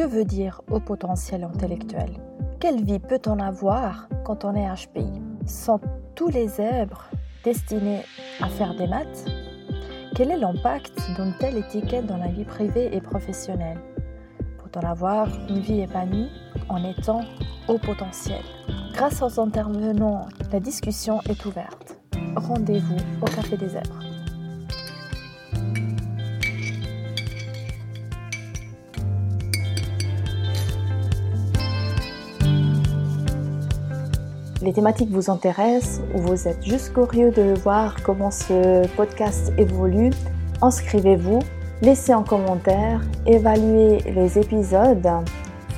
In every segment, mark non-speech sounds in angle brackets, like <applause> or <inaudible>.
Que veut dire haut potentiel intellectuel? Quelle vie peut-on avoir quand on est HPI Sont tous les zèbres destinés à faire des maths? Quel est l'impact d'une telle étiquette dans la vie privée et professionnelle? Peut-on avoir une vie épanouie en étant haut potentiel? Grâce aux intervenants, la discussion est ouverte. Rendez-vous au Café des Zèbres. Les thématiques vous intéressent ou vous êtes juste curieux de voir comment ce podcast évolue, inscrivez-vous, laissez un commentaire, évaluez les épisodes,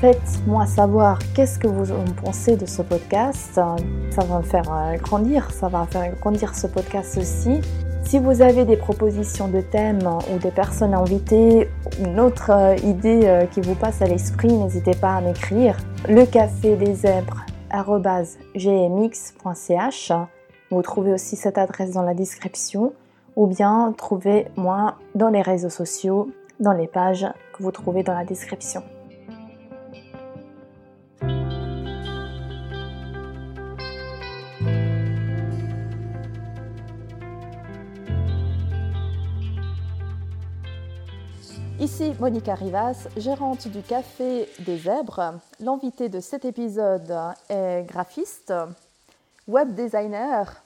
faites-moi savoir qu'est-ce que vous en pensez de ce podcast. Ça va me faire euh, grandir, ça va faire grandir ce podcast aussi. Si vous avez des propositions de thèmes ou des personnes invitées, une autre euh, idée euh, qui vous passe à l'esprit, n'hésitez pas à m'écrire. Le café des zèbres gmx.ch. Vous trouvez aussi cette adresse dans la description ou bien trouvez-moi dans les réseaux sociaux, dans les pages que vous trouvez dans la description. Ici Monica Rivas, gérante du Café des Zèbres. L'invité de cet épisode est graphiste, web designer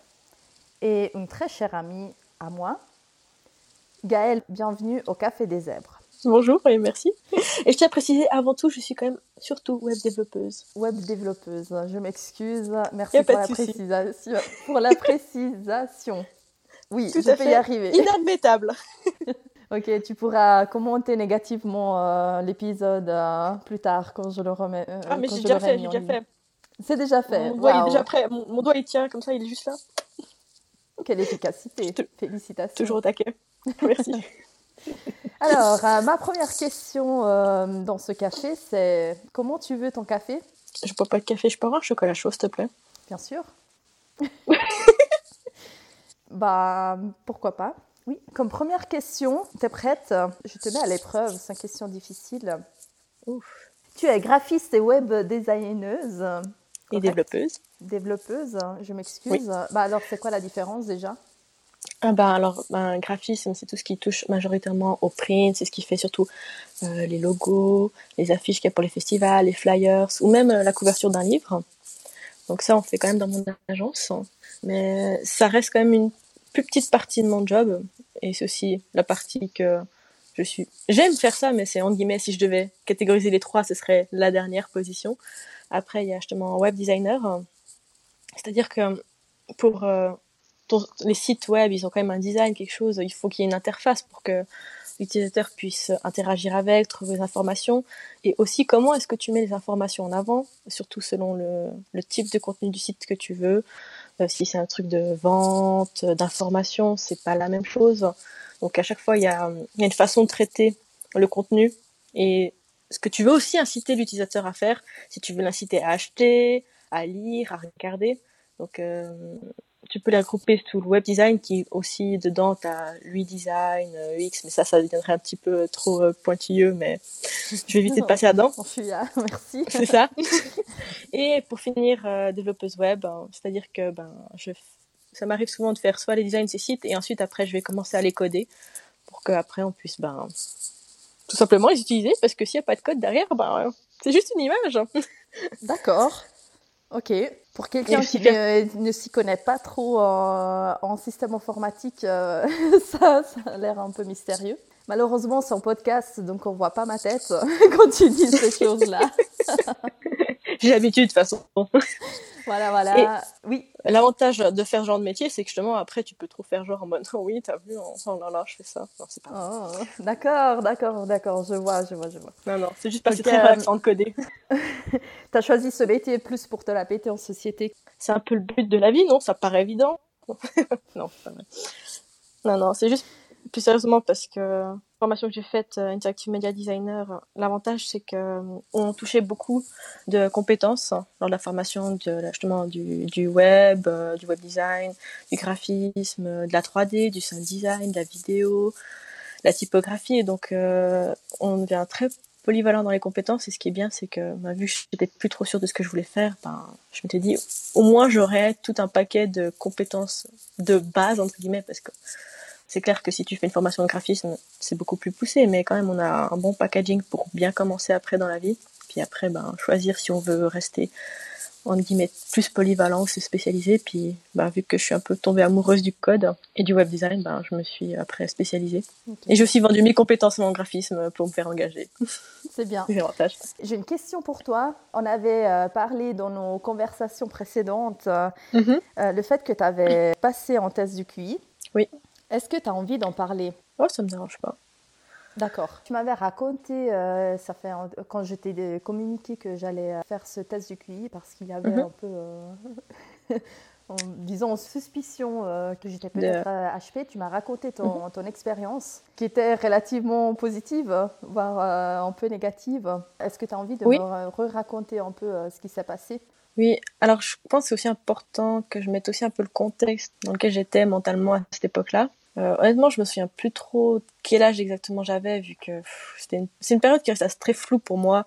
et une très chère amie à moi. Gaëlle, bienvenue au Café des Zèbres. Bonjour et merci. Et je tiens à préciser, avant tout, je suis quand même surtout web développeuse. Web développeuse, je m'excuse. Merci pour la, précisation, pour la précisation. Oui, je vais y arriver. Inadmettable. <laughs> Ok, tu pourras commenter négativement euh, l'épisode euh, plus tard quand je le remets. Euh, ah, mais j'ai déjà fait, j'ai déjà fait. C'est déjà fait. Mon doigt est déjà prêt. Mon, doigt il tient comme ça, il est juste là. Quelle efficacité. Félicitations. Toujours au taquet. Merci. <laughs> Alors, ma première question dans ce café, c'est comment tu veux ton café? Je bois pas de café, je peux avoir un chocolat chaud, s'il te plaît? Bien sûr. <laughs> bah, pourquoi pas? Oui, comme première question, tu es prête? Je te mets à l'épreuve, c'est une question difficile. Ouf. Tu es graphiste et web designeuse. Et développeuse. Développeuse, je m'excuse. Bah alors, c'est quoi la différence déjà? Ah bah alors, ben, graphisme, c'est tout ce qui touche majoritairement au print, c'est ce qui fait surtout euh, les logos, les affiches qu'il y a pour les festivals, les flyers, ou même euh, la couverture d'un livre. Donc ça, on fait quand même dans mon agence. Mais ça reste quand même une plus petite partie de mon job et aussi la partie que je suis. J'aime faire ça, mais c'est en guillemets si je devais catégoriser les trois, ce serait la dernière position. Après, il y a justement web designer, c'est-à-dire que pour euh, les sites web, ils ont quand même un design, quelque chose. Il faut qu'il y ait une interface pour que l'utilisateur puisse interagir avec, trouver des informations, et aussi comment est-ce que tu mets les informations en avant, surtout selon le type de contenu du site que tu veux. Si c'est un truc de vente, d'information, c'est pas la même chose. Donc à chaque fois, il y a, y a une façon de traiter le contenu et ce que tu veux aussi inciter l'utilisateur à faire, si tu veux l'inciter à acheter, à lire, à regarder. Donc euh, tu peux les regrouper sous le web design qui aussi dedans tu as UI design, UX, mais ça ça deviendrait un petit peu trop euh, pointilleux mais je vais éviter de <laughs> passer là-dedans. <laughs> merci. <laughs> C'est ça. Et pour finir euh, développeuse web, hein, c'est-à-dire que ben je ça m'arrive souvent de faire soit les designs de ces sites et ensuite après je vais commencer à les coder pour qu'après on puisse ben tout simplement les utiliser parce que s'il n'y a pas de code derrière, ben c'est juste une image. D'accord. Ok. Pour quelqu'un qui ne, s'y connaît pas trop en, système informatique, euh, <laughs> ça, ça a l'air un peu mystérieux. Malheureusement, c'est en podcast, donc on voit pas ma tête quand tu dis ces <laughs> choses-là. <laughs> <laughs> J'ai l'habitude de toute façon. Voilà, voilà. oui. L'avantage de faire ce genre de métier, c'est que justement, après, tu peux trop faire genre en mode, oh <laughs> oui, t'as vu, oh là là, je fais ça. Non, c'est pas oh, D'accord, d'accord, d'accord, je vois, je vois, je vois. Non, non, c'est juste parce que c'est très relaxant de coder. <laughs> t'as choisi ce métier plus pour te la péter en société. C'est un peu le but de la vie, non? Ça paraît évident. non, pas vrai. Non, non, c'est juste plus sérieusement parce que formation que j'ai faite euh, Interactive Media Designer, l'avantage c'est que euh, on touchait beaucoup de compétences lors de la formation justement du, web, euh, du web design, du graphisme, de la 3D, du sound design, de la vidéo, la typographie et donc on devient très polyvalent dans les compétences. Et ce qui est bien, c'est que bah, vu que j'étais plus trop sûre de ce que je voulais faire, ben, je m'étais dit, au moins j'aurais tout un paquet de compétences de base, entre guillemets, parce que c'est clair que si tu fais une formation de graphisme, c'est beaucoup plus poussé, mais quand même, on a un bon packaging pour bien commencer après dans la vie. Puis après, ben, choisir si on veut rester en guillemets plus polyvalent ou se spécialiser. Puis ben, vu que je suis un peu tombée amoureuse du code et du web design, ben, je me suis après spécialisée. Et j'ai aussi vendu mes compétences en graphisme pour me faire engager. <laughs> C'est bien. J'ai une question pour toi. On avait euh, parlé dans nos conversations précédentes euh, mm-hmm. euh, le fait que tu avais passé en test du QI. Oui. Est-ce que tu as envie d'en parler? Oh, ça me dérange pas. D'accord. Tu m'avais raconté, euh, ça fait quand je t'ai communiqué que j'allais euh, faire ce test du QI parce qu'il y avait mhm. un peu, euh, <laughs> en, disons, en suspicion que j'étais peut-être HP. Tu m'as raconté ton, mhm. ton expérience qui était relativement positive, voire un peu négative. Est-ce que tu as envie de me re-raconter un peu ce qui s'est passé? Oui, alors je pense que c'est aussi important que je mette aussi un peu le contexte dans lequel j'étais mentalement à cette époque-là. Euh, honnêtement, je me souviens plus trop quel âge exactement j'avais, vu que c'est une période qui reste très floue pour moi.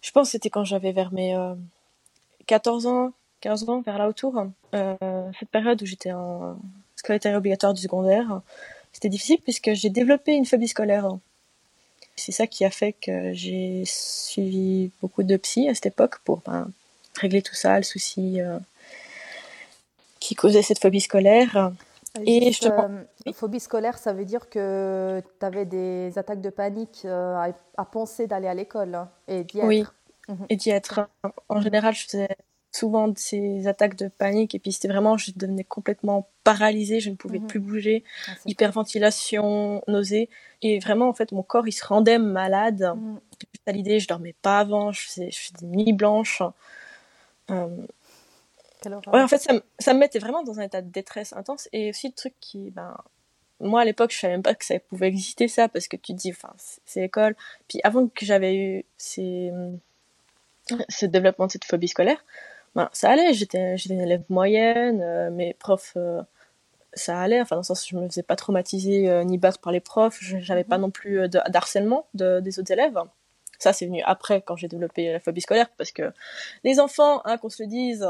Je pense que c'était quand j'avais vers mes 14 euh, ans, 15 ans, vers là autour. Euh, cette période où j'étais en scolarité obligatoire du secondaire, c'était difficile puisque j'ai développé une phobie scolaire. C'est ça qui a fait que j'ai suivi beaucoup de psy à cette époque pour ben, régler tout ça, le souci qui causait cette phobie scolaire. Et je te... Euh, phobie scolaire, ça veut dire que tu avais des attaques de panique euh, à, penser d'aller à l'école hein, et d'y être. Oui, mhm. et d'y être. En général, je faisais souvent ces attaques de panique et puis c'était vraiment, je devenais complètement paralysée, je ne pouvais mhm. plus bouger, ah, hyperventilation, nausée. Et vraiment, en fait, mon corps, il se rendait malade. Mhm. à l'idée, je dormais pas avant, je faisais, je faisais des nuits blanches. Euh, Ouais, en fait, ça, ça, me mettait vraiment dans un état de détresse intense. Et aussi, le truc qui, ben, moi, à l'époque, je savais même pas que ça pouvait exister, ça, parce que tu te dis, enfin, c'est l'école. Puis avant que j'avais eu ces, ce développement de cette phobie scolaire, ben, ça allait. J'étais, une élève moyenne, euh, mes profs, euh, ça allait. Enfin, dans le sens où je me faisais pas traumatiser euh, ni battre par les profs. J'avais pas mhm. non plus d'harcèlement de, des autres élèves. Ça, c'est venu après, quand j'ai développé la phobie scolaire, parce que les enfants, hein, qu'on se le dise,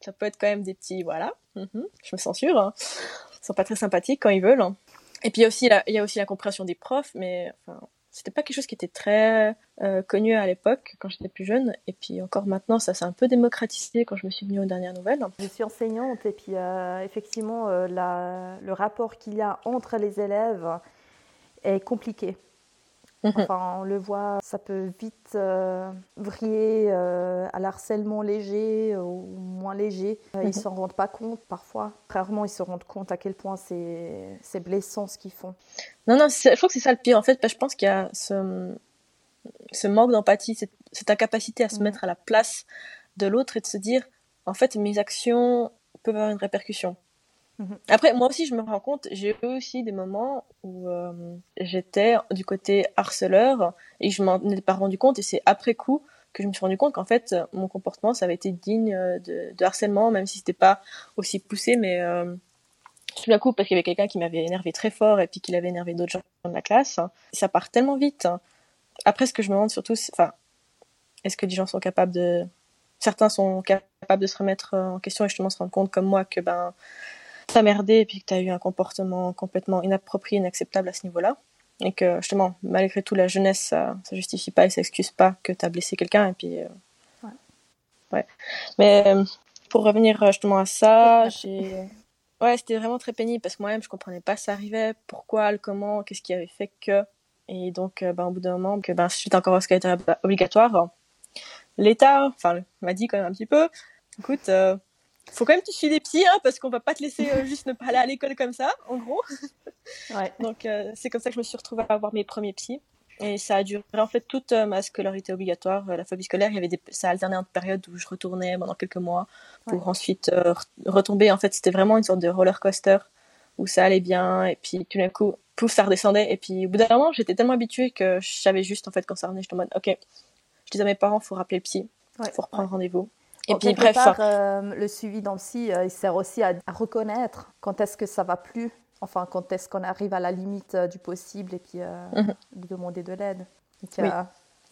ça peut être quand même des petits, voilà, mhm, je me censure, hein. ils sont pas très sympathiques quand ils veulent. Hein. Et puis il y aussi la, il y a aussi la compréhension des profs, mais enfin, c'était pas quelque chose qui était très euh, connu à l'époque quand j'étais plus jeune. Et puis encore maintenant, ça s'est un peu démocratisé quand je me suis venue aux dernières nouvelles. Je suis enseignante et puis euh, effectivement, euh, le rapport qu'il y a entre les élèves est compliqué. Mhm. Enfin, on le voit, ça peut vite euh, vriller euh, à l'harcèlement léger ou moins léger. Euh, ils ne mhm. s'en rendent pas compte parfois. Rarement, ils se rendent compte à quel point c'est blessant ce qu'ils font. Non, non, je crois que c'est ça le pire. En fait, je pense qu'il y a ce, ce manque d'empathie, cette, cette, incapacité à se mhm. mettre à la place de l'autre et de se dire, en fait, mes actions peuvent avoir une répercussion. Mhm. Après, moi aussi, je me rends compte, j'ai eu aussi des moments où euh, j'étais du côté harceleur et je m'en étais pas rendu compte et c'est après coup que je me suis rendu compte qu'en fait, mon comportement, ça avait été digne de, de harcèlement, même si c'était pas aussi poussé, mais euh, tout d'un coup, parce qu'il y avait quelqu'un qui m'avait énervé très fort et puis qu'il avait énervé d'autres gens dans la classe, ça part tellement vite. Après, ce que je me demande surtout, enfin, est-ce que les gens sont capables de, certains sont capables de se remettre en question et justement se rendre compte comme moi que ben t'as merdé et puis que t'as eu un comportement complètement inapproprié, inacceptable à ce niveau-là. Et que justement, malgré tout, la jeunesse, ça, ça justifie pas et ça excuse pas que t'as blessé quelqu'un. Et puis, euh, ouais. ouais. Mais euh, pour revenir euh, justement à ça, j'ai. Ouais, c'était vraiment très pénible parce que moi-même, je comprenais pas ça arrivait, pourquoi, le comment, qu'est-ce qui avait fait que. Et donc, ben, au bout d'un moment, que ben, suite encore à ce qui était obligatoire, l'État, enfin, m'a dit quand même un petit peu, écoute, faut quand même que tu suis des psys, hein, parce qu'on va pas te laisser euh, juste ne pas aller à l'école comme ça, en gros. <laughs> Ouais. Donc euh, c'est comme ça que je me suis retrouvée à avoir mes premiers psys. Et ça a duré en fait toute euh, ma scolarité obligatoire, la phobie scolaire. Il y avait des, ça alternait entre périodes où je retournais pendant quelques mois pour ensuite retomber. En fait, c'était vraiment une sorte de roller coaster où ça allait bien et puis tout d'un coup, pouf, ça redescendait. Et puis au bout d'un moment, j'étais tellement habituée que je savais juste en fait quand ça revenait, j'étais en mode, ok, je disais à mes parents, faut rappeler le psy, faut reprendre rendez-vous. Et puis, bref. Euh, le suivi dans le psy, euh, il sert aussi à, reconnaître quand est-ce que ça va plus, enfin, quand est-ce qu'on arrive à la limite euh, du possible et puis mhm. de demander de l'aide.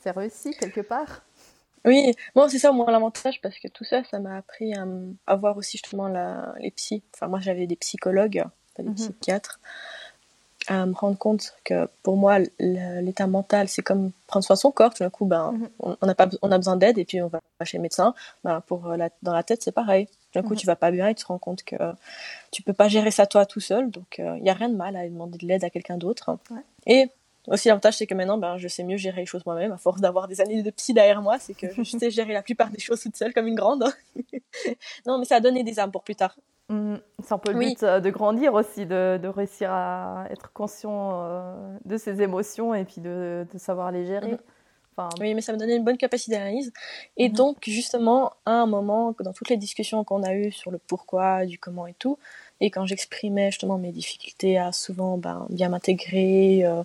C'est réussi quelque part Oui, moi c'est ça mon l'avantage parce que tout ça, ça m'a appris à, voir aussi justement la, les psys. Enfin, moi j'avais des psychologues, pas des mhm. psychiatres à me rendre compte que pour moi, l'état mental, c'est comme prendre soin de son corps. Tout d'un coup, ben, mhm. on, a pas, on a besoin d'aide et puis on va chez le médecin. Ben, pour euh, la, dans la tête, c'est pareil. Tout d'un coup, mhm. tu vas pas bien et tu te rends compte que tu peux pas gérer ça toi tout seul. Donc, il euh, n'y a rien de mal à demander de l'aide à quelqu'un d'autre. Et aussi, l'avantage, c'est que maintenant, ben, je sais mieux gérer les choses moi-même. À force d'avoir des années de psy derrière moi, c'est que je <laughs> sais gérer la plupart des choses toute seule comme une grande. <laughs> non, mais ça a donné des âmes pour plus tard. Mmh, c'est un peu le but euh, de grandir aussi, de, de réussir à être conscient euh, de ses émotions et puis de, de savoir les gérer. Mmh. Enfin... Oui, mais ça me donnait une bonne capacité d'analyse. Et mmh. donc, justement, à un moment, dans toutes les discussions qu'on a eues sur le pourquoi, du comment et tout, et quand j'exprimais justement mes difficultés à souvent ben, bien m'intégrer, euh,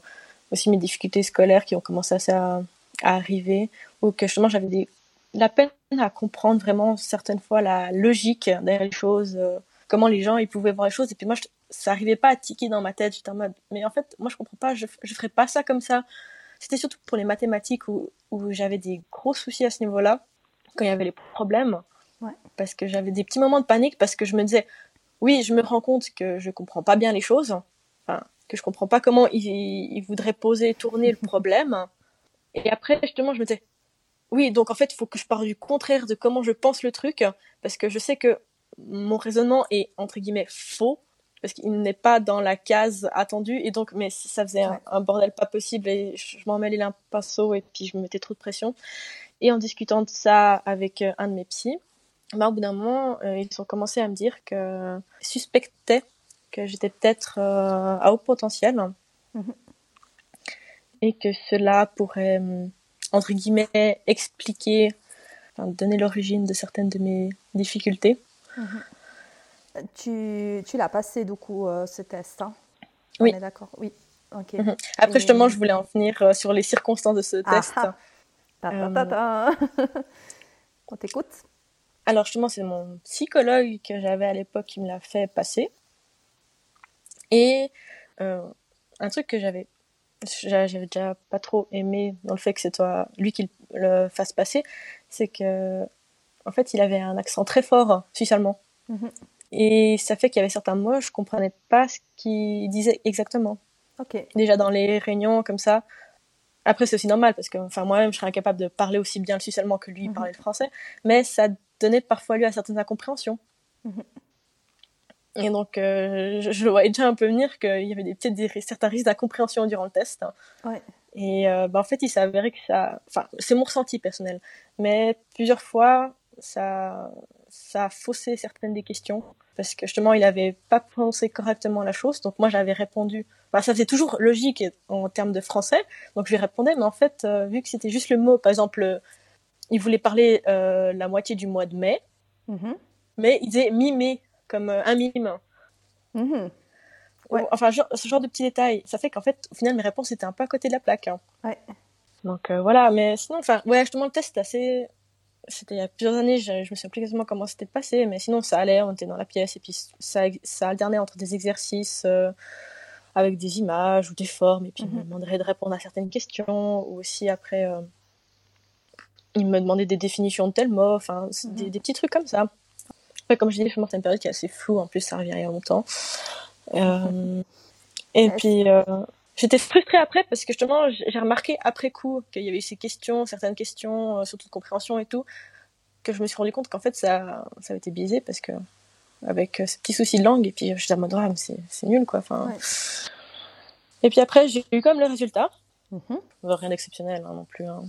aussi mes difficultés scolaires qui ont commencé à, à arriver, ou que justement j'avais des, la peine à comprendre vraiment certaines fois la logique derrière les choses comment les gens ils pouvaient voir les choses. Et puis moi je, ça arrivait pas à tiquer dans ma tête. J'étais en mode mais en fait moi je comprends pas je je ferais pas ça comme ça. C'était surtout pour les mathématiques où, où j'avais des gros soucis à ce niveau-là quand il y avait les problèmes. Ouais. parce que j'avais des petits moments de panique parce que je me disais oui je me rends compte que je comprends pas bien les choses. Enfin que je comprends pas comment ils, ils voudraient poser tourner le problème. Et après justement je me disais oui, donc en fait, il faut que je parle du contraire de comment je pense le truc, parce que je sais que mon raisonnement est entre guillemets faux parce qu'il n'est pas dans la case attendue et donc mais ça faisait un, bordel pas possible et je, m'en mêlais un pinceau et puis je me mettais trop de pression. Et en discutant de ça avec euh, un de mes psys bah, au bout d'un moment euh, ils ont commencé à me dire que suspectaient que j'étais peut-être euh, à haut potentiel. Mhm. et que cela pourrait entre guillemets expliquer donner l'origine de certaines de mes difficultés Mhm. Tu, tu l'as passé du coup euh, ce test hein? Oui. d'accord. Oui. Ok. Mhm. Après justement, je voulais en venir euh, sur les circonstances de ce ah test. Ah. Euh, On t'écoute. Alors justement, c'est mon psychologue que j'avais à l'époque qui me l'a fait passer. Et un truc que j'avais j'avais déjà pas trop aimé dans le fait que c'est toi lui qui le fasse passer, c'est que en fait, il avait un accent très fort suisse-allemand. Mhm. Et ça fait qu'il y avait certains mots, je comprenais pas ce qu'il disait exactement. Ok. Déjà dans les réunions comme ça. Après, c'est aussi normal parce que, enfin, moi-même, je serais incapable de parler aussi bien le suisse-allemand que lui mhm. parlait le français. Mais ça donnait parfois lieu à certaines incompréhensions. Mhm. Et donc, euh, je, le voyais déjà un peu venir qu'il y avait des, peut-être certains risques d'incompréhension durant le test. Ouais. Et euh, bah, en fait, il s'est avéré que ça. Enfin, c'est mon ressenti personnel. Mais plusieurs fois, ça, ça a faussé certaines des questions parce que justement il avait pas pensé correctement la chose donc moi j'avais répondu bah, ça faisait toujours logique en termes de français donc je lui répondais mais en fait euh, vu que c'était juste le mot par exemple il voulait parler euh, la moitié du mois de mai mm-hmm. mais il disait mi-mai comme euh, un mime ouais. enfin ce genre de petits détails ça fait qu'en fait au final mes réponses étaient un peu à côté de la plaque hein. ouais. donc voilà mais sinon enfin ouais justement le test assez c'était il y a plusieurs années, je, je me souviens plus exactement comment c'était passé, mais sinon ça allait, on était dans la pièce et puis ça, ça alternait entre des exercices euh, avec des images ou des formes et puis il me mhm. demanderait de répondre à certaines questions ou aussi après euh, il me demandait des définitions de tel mot, enfin mhm. des, petits trucs comme ça. Après, comme je dis, c'est une période qui est assez floue, en plus ça revient il y a longtemps. Euh, <laughs> et puis J'étais frustrée après parce que justement, j'ai remarqué après coup qu'il y avait eu ces questions, certaines questions, euh, surtout de compréhension et tout, que je me suis rendu compte qu'en fait ça, ça avait été biaisé parce que avec euh, ces petits soucis de langue et puis je suis en mode ah, c'est nul quoi. Enfin. Et puis après j'ai eu comme le résultat, mm-hmm. rien d'exceptionnel hein, non plus. Hein.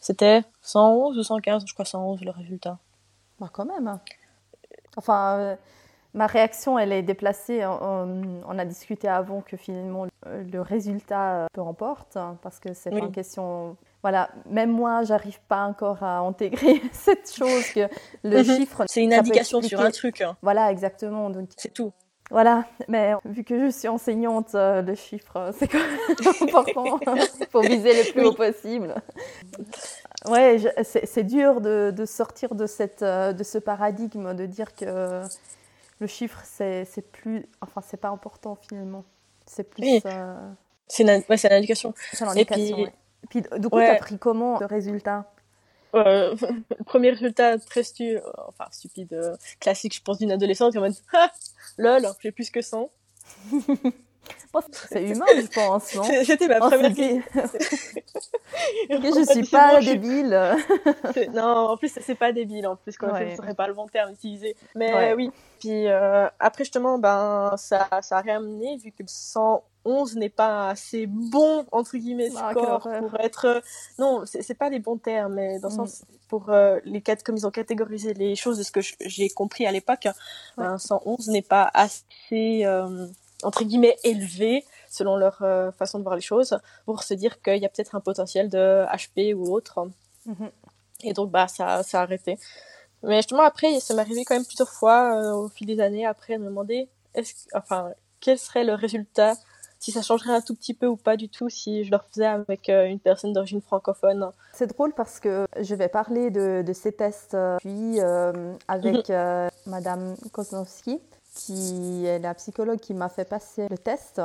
C'était 111 ou 115, je crois 111 le résultat. Bah quand même. Enfin. Euh, Ma réaction, elle est déplacée. On, a discuté avant que finalement le résultat euh, peu importe, hein, parce que c'est pas une question. Voilà, même moi, j'arrive pas encore à intégrer <laughs> cette chose que le mhm. chiffre. C'est une indication sur un truc. Hein. Voilà, exactement. C'est tout. Voilà, mais vu que je suis enseignante, euh, le chiffre, c'est quand même <laughs> important. Il faut viser le plus haut possible. Ouais, c'est dur de, de, sortir de, cette, euh, de ce paradigme, de dire que le chiffre, c'est plus. Enfin, c'est pas important finalement. C'est plus. Euh, c'est une, ouais, une indication. C'est l'indication. Puis du coup, tu as pris comment le résultat euh, <laughs> premier résultat très stu enfin stupide, classique, je pense, d'une adolescente, qui en mode <laughs> ah, lol, j'ai plus que 100. <laughs> c'est humain, je pense, non <laughs> C'était ma première question. <laughs> je suis pas débile. <laughs> non, en plus, c'est pas débile, en plus, quoi. Ce serait pas le bon terme utilisé. Mais oui. Puis euh, après, justement, ben, ça, ça a réamené, vu que 111 n'est pas assez bon, entre guillemets, ah, score pour être. Non, c'est pas les bons termes, mais dans le mm. sens, pour euh, les quatre, comme ils ont catégorisé les choses, de ce que j'ai compris à l'époque, ben, 111 n'est pas assez. Euh, entre guillemets élevés selon leur euh, façon de voir les choses pour se dire qu'il y a peut-être un potentiel de HP ou autre. Mhm. Et donc bah ça, ça a arrêté. Mais justement après, ça m'est arrivé quand même plusieurs fois euh, au fil des années après de me demander est-ce enfin quel serait le résultat si ça changerait un tout petit peu ou pas du tout si je le faisais avec euh, une personne d'origine francophone. C'est drôle parce que je vais parler de, de ces tests puis avec mhm. Madame Kozlowski qui est la psychologue qui m'a fait passer le test.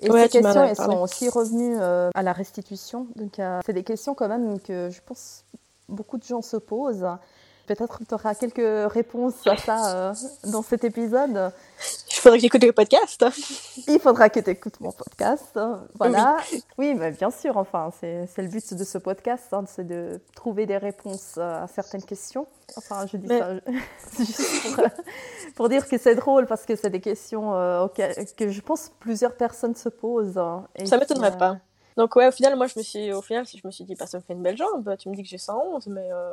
Et ces questions, elles sont aussi revenues euh, à la restitution. Donc, euh, c'est des questions quand même que je pense beaucoup de gens se posent. Peut-être tu auras quelques réponses à ça euh, dans cet épisode. Il faudra que j'écoute le podcast. <laughs> Il faudra que tu écoutes mon podcast. Voilà. Oui, mais bien sûr, enfin, c'est le but de ce podcast, hein, c'est de trouver des réponses à certaines questions. Enfin, je dis ça <laughs> juste pour, pour, dire que c'est drôle parce que c'est des questions euh, que je pense plusieurs personnes se posent. Hein, et ça m'étonnerait pas. Donc ouais, au final, moi, je me suis, au final, je me suis dit, bah, ça me fait une belle jambe. Tu me dis que j'ai 111, mais euh,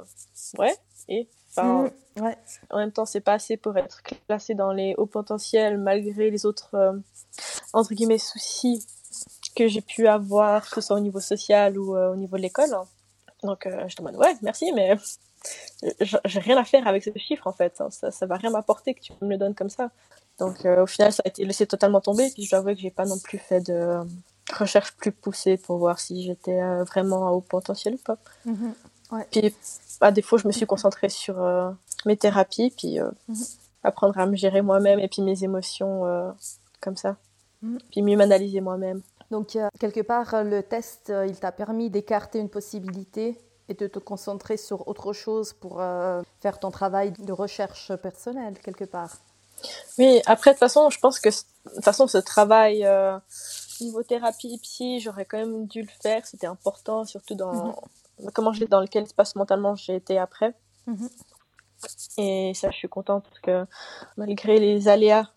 ouais. Et enfin, mm, ouais. en même temps, c'est pas assez pour être classé dans les hauts potentiels, malgré les autres euh, entre guillemets soucis que j'ai pu avoir, que ce soit au niveau social ou euh, au niveau de l'école. Donc je te demande, ouais, merci, mais j'ai rien à faire avec ce chiffre en fait. Ça, ça va rien m'apporter que tu me le donnes comme ça. Donc au final, ça a été laissé totalement tomber. Puis je dois avouer que j'ai pas non plus fait de recherche plus poussée pour voir si j'étais euh, vraiment à haut potentiel ou pas. Mhm. Puis, à défaut, je me suis concentrée sur euh, mes thérapies, puis euh, mhm. apprendre à me gérer moi-même et puis mes émotions comme ça. Mhm. Puis mieux m'analyser moi-même. Donc, quelque part, le test, il t'a permis d'écarter une possibilité et de te concentrer sur autre chose pour faire ton travail de recherche personnelle, quelque part. Oui, après, de toute façon, je pense que de toute façon, ce travail Niveau thérapie psy, j'aurais quand même dû le faire. C'était important, surtout dans mhm. comment j'ai dans lequel espace mentalement j'ai été après. Mhm. Et ça, je suis contente parce que malgré les aléas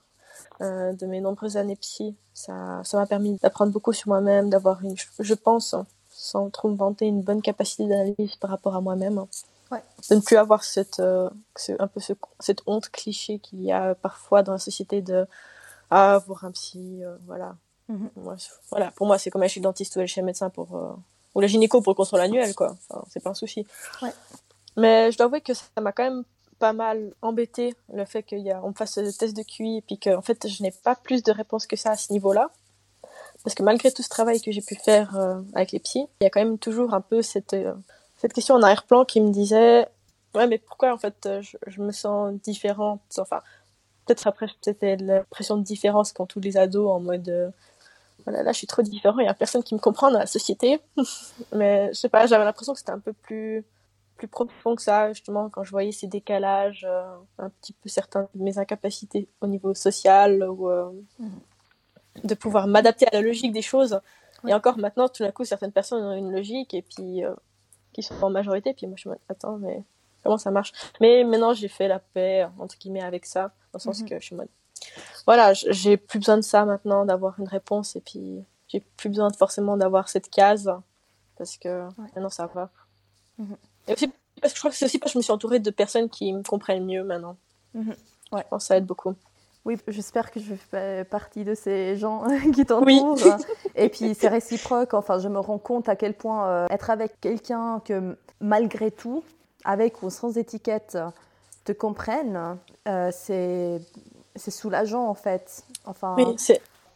euh, de mes nombreuses années psy, ça, ça m'a permis d'apprendre beaucoup sur moi-même, d'avoir une, je pense, sans trop me vanter, une bonne capacité d'analyse par rapport à moi-même. Ouais. De ne plus avoir cette, euh, un peu ce, cette honte cliché qu'il y a parfois dans la société de ah, voir un psy, euh, voilà. Mhm. voilà, pour moi, c'est comme aller chez le dentiste ou aller chez le médecin pour, euh, ou la gynéco pour le contrôle annuel, quoi. Enfin, c'est pas un souci. Ouais. Mais je dois avouer que ça m'a quand même pas mal embêté le fait qu'on me fasse le test de QI et puis que en fait je n'ai pas plus de réponses que ça à ce niveau-là parce que malgré tout ce travail que j'ai pu faire euh, avec les psys il y a quand même toujours un peu cette euh, cette question en arrière-plan qui me disait ouais mais pourquoi en fait je, je me sens différente? Enfin peut-être après c'était l'impression de différence quand tous les ados en mode voilà, là, je suis trop différent, il n'y a personne qui me comprend dans la société. <laughs> Mais je sais pas, j'avais l'impression que c'était un peu plus, plus profond que ça, justement, quand je voyais ces décalages, euh, un petit peu certains de mes incapacités au niveau social, ou euh, de pouvoir m'adapter à la logique des choses. Et encore maintenant, tout d'un coup, certaines personnes ont une logique, et puis, euh, qui sont en majorité, puis moi, je me dis, attends, mais comment ça marche? Mais maintenant, j'ai fait la paix, entre guillemets, avec ça, dans le sens mhm. que je suis mode, voilà, j'ai plus besoin de ça maintenant, d'avoir une réponse et puis j'ai plus besoin forcément d'avoir cette case parce que maintenant ça va. Mhm. Et aussi parce que je crois que c'est aussi parce que je me suis entourée de personnes qui me comprennent mieux maintenant. Mhm. Ouais. Je pense que ça aide beaucoup. Oui, j'espère que je fais partie de ces gens <laughs> qui t'entourent. et puis c'est réciproque. Enfin, je me rends compte à quel point euh, être avec quelqu'un que malgré tout, avec ou sans étiquette, te comprenne, euh, c'est c'est soulageant en fait. Enfin,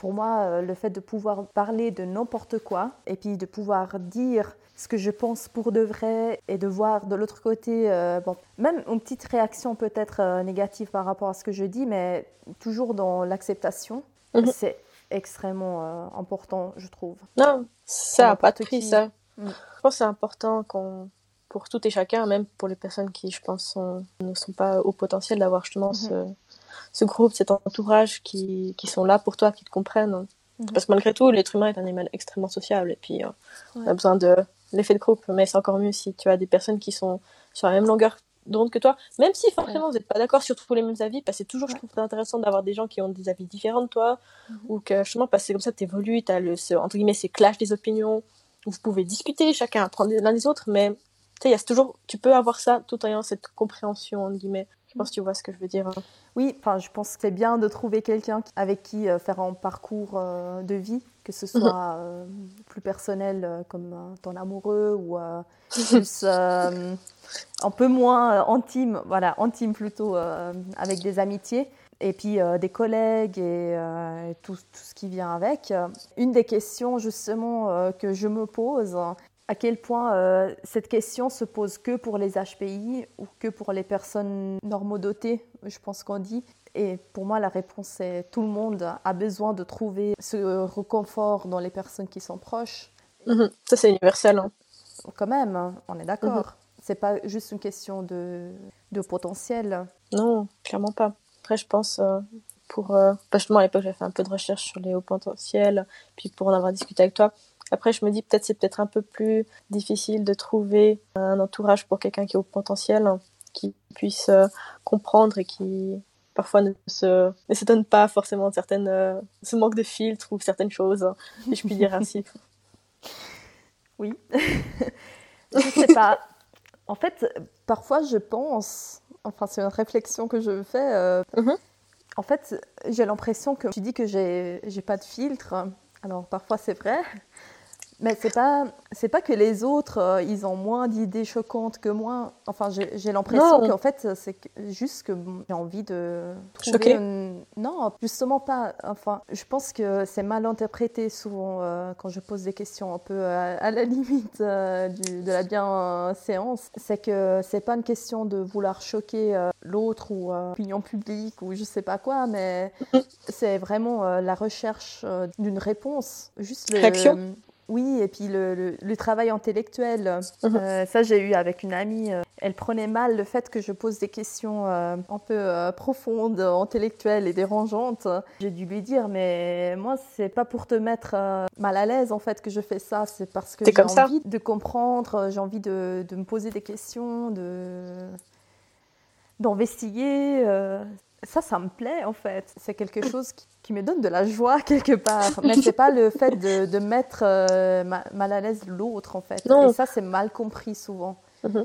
pour moi, euh, le fait de pouvoir parler de n'importe quoi et puis de pouvoir dire ce que je pense pour de vrai et de voir de l'autre côté, euh, bon, même une petite réaction peut-être euh, négative par rapport à ce que je dis, mais toujours dans l'acceptation, mhm. c'est extrêmement important, je trouve. Non, ça n'a pas de prix, ça. Mm. Je pense que c'est important qu'on pour tout et chacun, même pour les personnes qui, je pense, ne sont pas au potentiel d'avoir justement mm-hmm. ce, groupe, cet entourage qui, qui, sont là pour toi, qui te comprennent. Mm-hmm. Parce que malgré tout, l'être humain est un animal extrêmement sociable et puis euh, on a besoin de l'effet de groupe, mais c'est encore mieux si tu as des personnes qui sont sur la même longueur d'onde que toi, même si forcément vous n'êtes pas d'accord sur tous les mêmes avis, parce que c'est toujours, je trouve, intéressant d'avoir des gens qui ont des avis différents de toi, mm-hmm. ou que justement, parce que comme ça, tu évolues, tu as le, ce, entre guillemets, ces clashs des opinions, où vous pouvez discuter, chacun apprendre l'un des autres, mais tu sais, il y a toujours, tu peux avoir ça tout en ayant cette compréhension, entre guillemets. Je pense que tu vois ce que je veux dire. Oui, enfin, je pense que c'est bien de trouver quelqu'un avec qui euh, faire un parcours euh, de vie, que ce soit <laughs> euh, plus personnel comme ton amoureux ou <laughs> plus un peu moins intime, voilà, intime plutôt avec des amitiés et puis des collègues et, tout, tout, ce qui vient avec. Une des questions justement que je me pose, à quel point euh, cette question se pose que pour les HPI ou que pour les personnes normodotées, je pense qu'on dit. Et pour moi, la réponse est tout le monde a besoin de trouver ce réconfort dans les personnes qui sont proches. Mhm. Ça, c'est universel. Hein. Quand même, hein, on est d'accord. Mhm. C'est pas juste une question de, de, potentiel. Non, clairement pas. Après, je pense, euh, pour. Euh, justement, à l'époque, j'ai fait un peu de recherche sur les hauts potentiels, puis pour en avoir discuté avec toi, après, je me dis peut-être c'est peut-être un peu plus difficile de trouver un entourage pour quelqu'un qui est au potentiel, qui puisse euh, comprendre et qui parfois ne se ne s'étonne pas forcément de certaines euh, ce manque de filtre ou certaines choses, si je puis dire ainsi. <laughs> Oui. <laughs> je sais pas. En fait, parfois je pense, enfin c'est une réflexion que je fais. Euh, mm-hmm. En fait, j'ai l'impression que tu dis que j'ai pas de filtre. Alors parfois c'est vrai, mais c'est pas c'est pas que les autres euh, ils ont moins d'idées choquantes que moi. Enfin, j'ai l'impression qu'en fait c'est juste que j'ai envie de trouver non justement pas. Enfin, je pense que c'est mal interprété souvent euh, quand je pose des questions un peu à, la <laughs> limite euh, de la bienséance. C'est que c'est pas une question de vouloir choquer l'autre ou l'opinion publique ou je sais pas quoi, mais c'est vraiment la recherche d'une réponse. Juste le, oui, et puis le, travail intellectuel. Mhm. Euh, ça, j'ai eu avec une amie. Euh, elle prenait mal le fait que je pose des questions euh, un peu profondes, intellectuelles et dérangeantes. J'ai dû lui dire, mais moi, c'est pas pour te mettre mal à l'aise en fait que je fais ça. C'est parce que j'ai envie de comprendre, j'ai envie de, de, me poser des questions, de d'investiguer ça, ça me plaît en fait. C'est quelque chose qui, me donne de la joie quelque part. Mais c'est pas le fait de, de mettre euh, mal à l'aise l'autre en fait. Non. Et ça, c'est mal compris souvent. Mhm.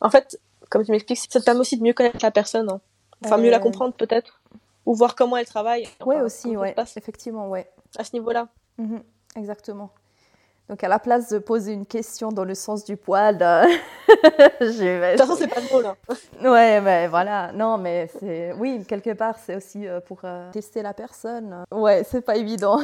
En fait, comme tu m'expliques, ça te permet aussi de mieux connaître la personne. Hein. Enfin, mieux la euh, comprendre peut-être. Ou voir comment elle travaille. oui, aussi, ouais. Effectivement, ouais. À ce niveau-là. Mhm. Exactement. Donc, à la place de poser une question dans le sens du poil, euh... <laughs> de toute façon, c'est pas drôle. Hein. ouais, mais voilà. Non, mais c'est. Oui, quelque part, c'est aussi euh, pour euh, tester la personne. Ouais, c'est pas évident.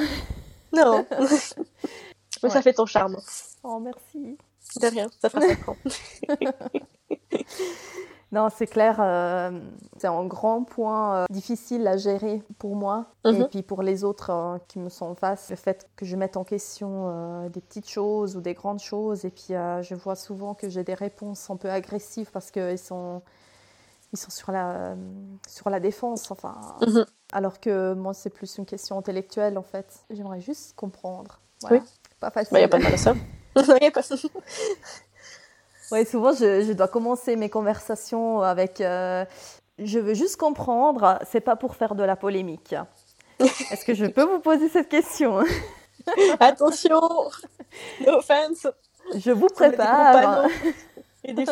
non. <laughs> mais ça fait ton charme. Oh, merci. De rien, ça fera 5 ans. <laughs> Non, c'est clair, euh, c'est un grand point euh, difficile à gérer pour moi et mhm. puis pour les autres euh, qui me sont en face. Le fait que je mette en question des petites choses ou des grandes choses et puis je vois souvent que j'ai des réponses un peu agressives parce qu'ils sont, ils sont sur, la, sur la défense. Enfin, mhm. Alors que moi, c'est plus une question intellectuelle en fait. J'aimerais juste comprendre. Oui. Pas facile. Il n'y a pas de mal à ça. <laughs> <laughs> Oui, souvent, je, dois commencer mes conversations avec euh, Je veux juste comprendre, c'est pas pour faire de la polémique. Est-ce que je peux vous poser cette question? <laughs> Attention No offense Je vous prépare et des.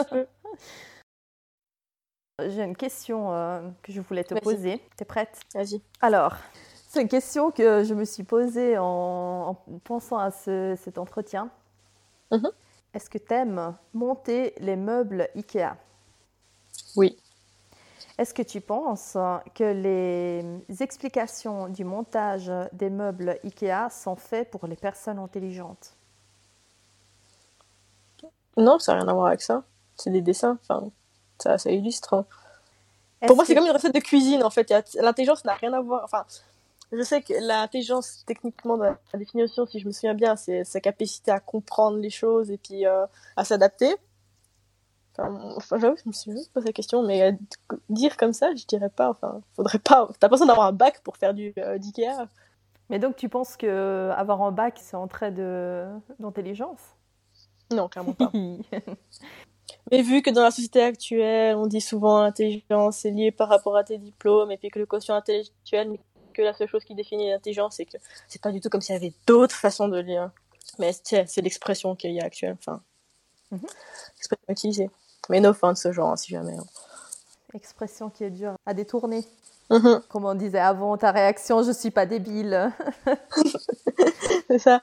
J'ai une question euh, que je voulais te poser. T'es prête? Vas-y. Alors, c'est une question que je me suis posée en, pensant à cet entretien. Mm est-ce que tu aimes monter les meubles IKEA? Oui. Est-ce que tu penses que les explications du montage des meubles IKEA sont faites pour les personnes intelligentes? Non, ça n'a rien à voir avec ça. C'est des dessins, enfin, ça, ça illustre. Pour moi, c'est comme une recette de cuisine, en fait. L'intelligence n'a rien à voir. Enfin, Je sais que l'intelligence, techniquement, dans la définition, si je me souviens bien, c'est sa capacité à comprendre les choses et puis euh, à s'adapter. Enfin, enfin j'avoue, je me suis juste posé la question, mais euh, dire comme ça, je dirais pas. Enfin, faudrait pas. T'as pas besoin d'avoir un bac pour faire du euh, d'IKEA. Mais donc, tu penses que avoir un bac, c'est en trait de d'intelligence? Non, clairement pas. <laughs> Mais vu que dans la société actuelle, on dit souvent l'intelligence est liée par rapport à tes diplômes et puis que le quotient intellectuel que la seule chose qui définit l'intelligence, c'est que c'est pas du tout comme s'il y avait d'autres façons de lire. Mais c'est l'expression qu'il y a actuelle, enfin, mm l'expression utilisée. Mais no fin de ce genre, si jamais. Hein. Expression qui est dure à détourner. Mhm. Comme on disait avant, ta réaction, je suis pas débile. <laughs> c'est ça.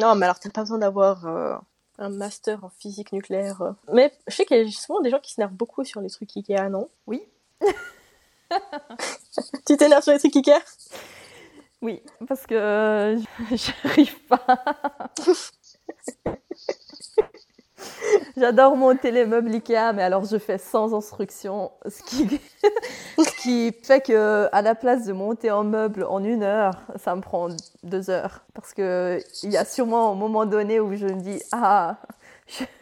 Non, mais alors t'as pas besoin d'avoir euh, un master en physique nucléaire. Euh. Mais je sais qu'il y a souvent des gens qui s'énervent beaucoup sur les trucs Ikea, non? Oui. <laughs> tu t'énerves sur les trucs Ikea? Oui, parce que euh, <laughs> j'arrive pas. <laughs> J'adore monter les meubles Ikea, mais alors je fais sans instruction, ce qui, ce qui fait que à la place de monter un meuble en une heure, ça me prend deux heures. Parce que il y a sûrement un moment donné où je me dis ah,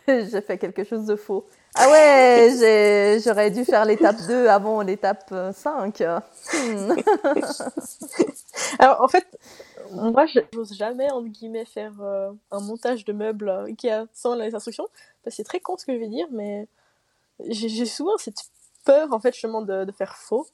j'ai fait quelque chose de faux. Ah ouais, j'aurais dû faire l'étape 2 avant l'étape 5. Hmm. <laughs> Alors en fait, moi je n'ose jamais entre guillemets faire euh, un montage de meubles Ikea sans les instructions. C'est très con ce que je vais dire, mais j'ai souvent cette peur en fait justement de, de faire faux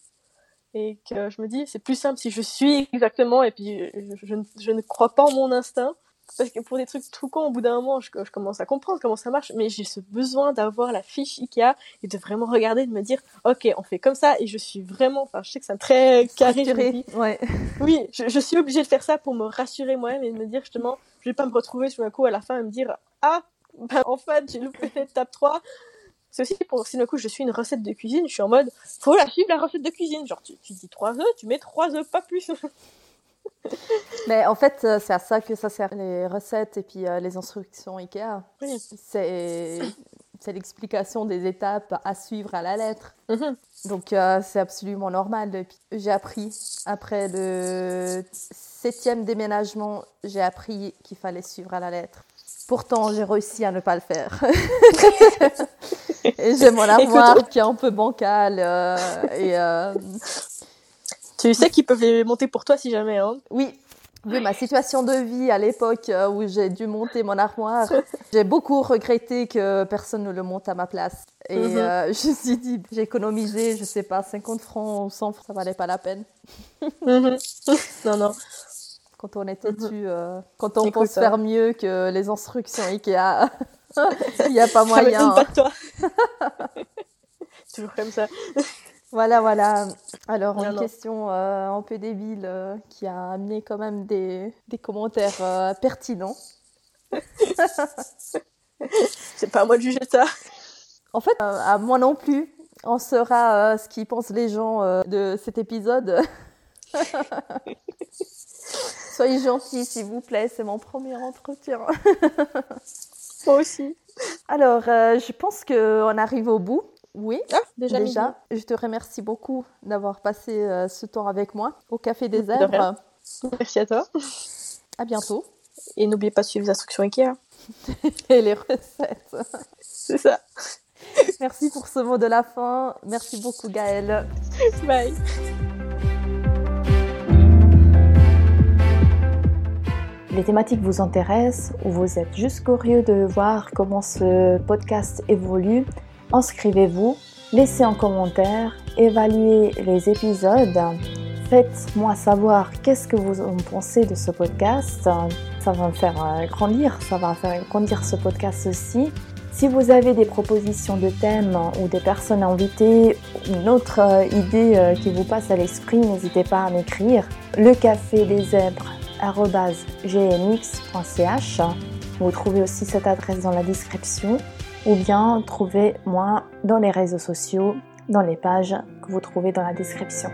et que je me dis c'est plus simple si je suis exactement et puis je, ne crois pas en mon instinct parce que pour des trucs tout cons, au bout d'un moment, je, je, commence à comprendre comment ça marche, mais j'ai ce besoin d'avoir la fiche Ikea et de vraiment regarder, de me dire, ok, on fait comme ça, et je suis vraiment, enfin, je sais que c'est un très carré. ouais. Oui, je, je, suis obligée de faire ça pour me rassurer moi-même et de me dire justement, je vais pas me retrouver sur un coup à la fin et me dire, ah, ben, en fait, j'ai loupé l'étape 3. C'est aussi pour si d'un coup je suis une recette de cuisine, je suis en mode, faut la suivre la recette de cuisine. Genre, tu, tu dis 3 œufs, tu mets 3 œufs, pas plus. <laughs> <laughs> Mais en fait, euh, c'est à ça que ça sert les recettes et puis euh, les instructions Ikea. C'est c'est l'explication des étapes à suivre à la lettre. Mhm. Donc euh, c'est absolument normal. J'ai appris après le septième déménagement, j'ai appris qu'il fallait suivre à la lettre. Pourtant, j'ai réussi à ne pas le faire. <laughs> et j'ai mon armoire qui est un peu bancale et tu sais qu'ils peuvent les monter pour toi si jamais. Hein oui. Vu ma situation de vie à l'époque euh, où j'ai dû monter mon armoire, <laughs> j'ai beaucoup regretté que personne ne le monte à ma place. Et mhm. euh, <laughs> je me suis dit, j'ai économisé, je sais pas, 50 francs ou 100 francs, ça valait pas la peine. Mhm. <laughs> Non, non. Quand on est têtu, mhm. euh, quand on pense faire mieux que les instructions Ikea, il n'y a pas moyen. Ça pas de toi. Toujours comme ça. Voilà, voilà. Alors, une question euh, un peu débile euh, qui a amené quand même des, des commentaires euh, pertinents. <laughs> C'est pas à moi de juger ça. En fait, à moi non plus. On saura ce qu'ils pensent les gens de cet épisode. <laughs> Soyez gentils, s'il vous plaît, c'est mon premier entretien. moi aussi. <laughs> Alors, je pense qu'on arrive au bout. Oui, ah, déjà. déjà. Je te remercie beaucoup d'avoir passé euh, ce temps avec moi au Café des Herbes. Merci à toi. À bientôt. Et n'oubliez pas de suivre les instructions Ikea. <laughs> Et les recettes. C'est ça. Merci pour ce mot de la fin. Merci beaucoup Gaëlle. Bye. Les thématiques vous intéressent ou vous êtes juste curieux de voir comment ce podcast évolue inscrivez-vous, laissez un commentaire, évaluez les épisodes, faites-moi savoir qu'est-ce que vous en pensez de ce podcast. Ça va me faire euh, grandir, ça va faire grandir ce podcast aussi. Si vous avez des propositions de thèmes ou des personnes invitées, une autre euh, idée euh, qui vous passe à l'esprit, n'hésitez pas à m'écrire. Le café des zèbres gmx.ch. Vous trouvez aussi cette adresse dans la description ou bien trouvez-moi dans les réseaux sociaux, dans les pages que vous trouvez dans la description.